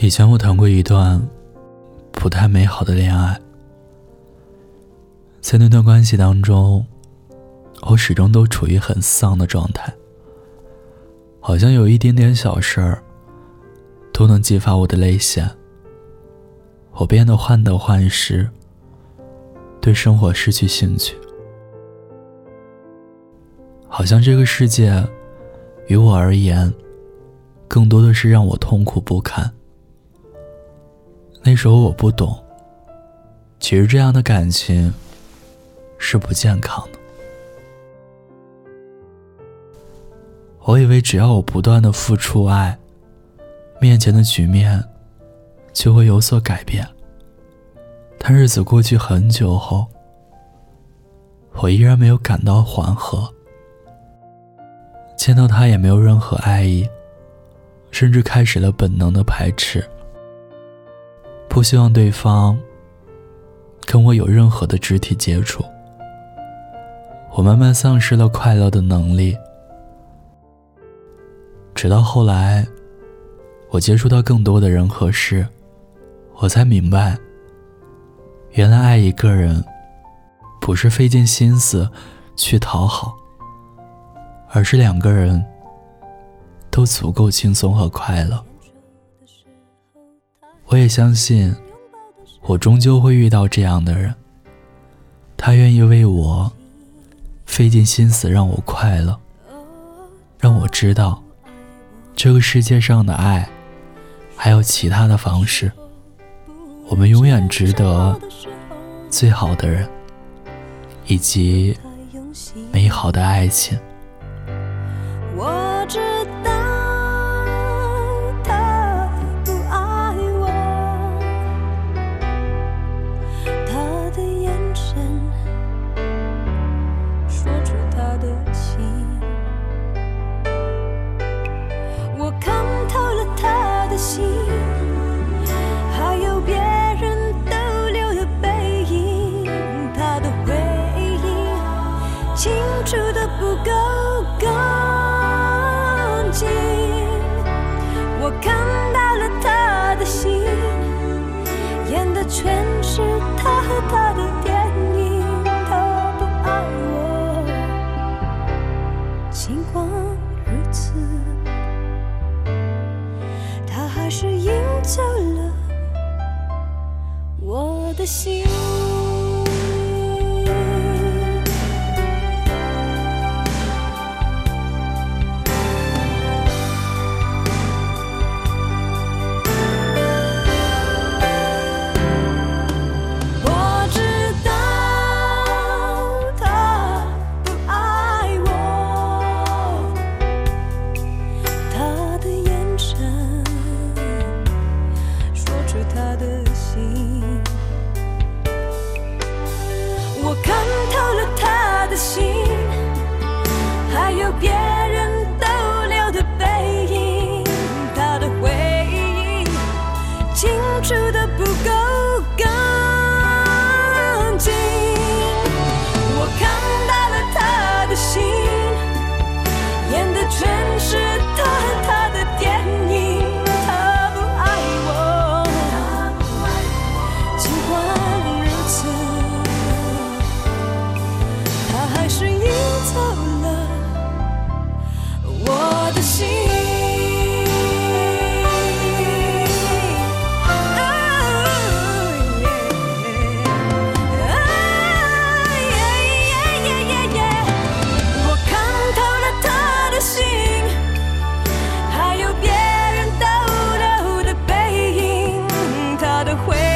以前我谈过一段不太美好的恋爱，在那段关系当中，我始终都处于很丧的状态，好像有一点点小事儿都能激发我的泪腺，我变得患得患失，对生活失去兴趣，好像这个世界于我而言，更多的是让我痛苦不堪。那时候我不懂，其实这样的感情是不健康的。我以为只要我不断的付出爱，面前的局面就会有所改变。但日子过去很久后，我依然没有感到缓和，见到他也没有任何爱意，甚至开始了本能的排斥。不希望对方跟我有任何的肢体接触，我慢慢丧失了快乐的能力，直到后来，我接触到更多的人和事，我才明白，原来爱一个人，不是费尽心思去讨好，而是两个人都足够轻松和快乐。我也相信，我终究会遇到这样的人。他愿意为我费尽心思让我快乐，让我知道这个世界上的爱还有其他的方式。我们永远值得最好的人以及美好的爱情。我知道走了我的心。他的回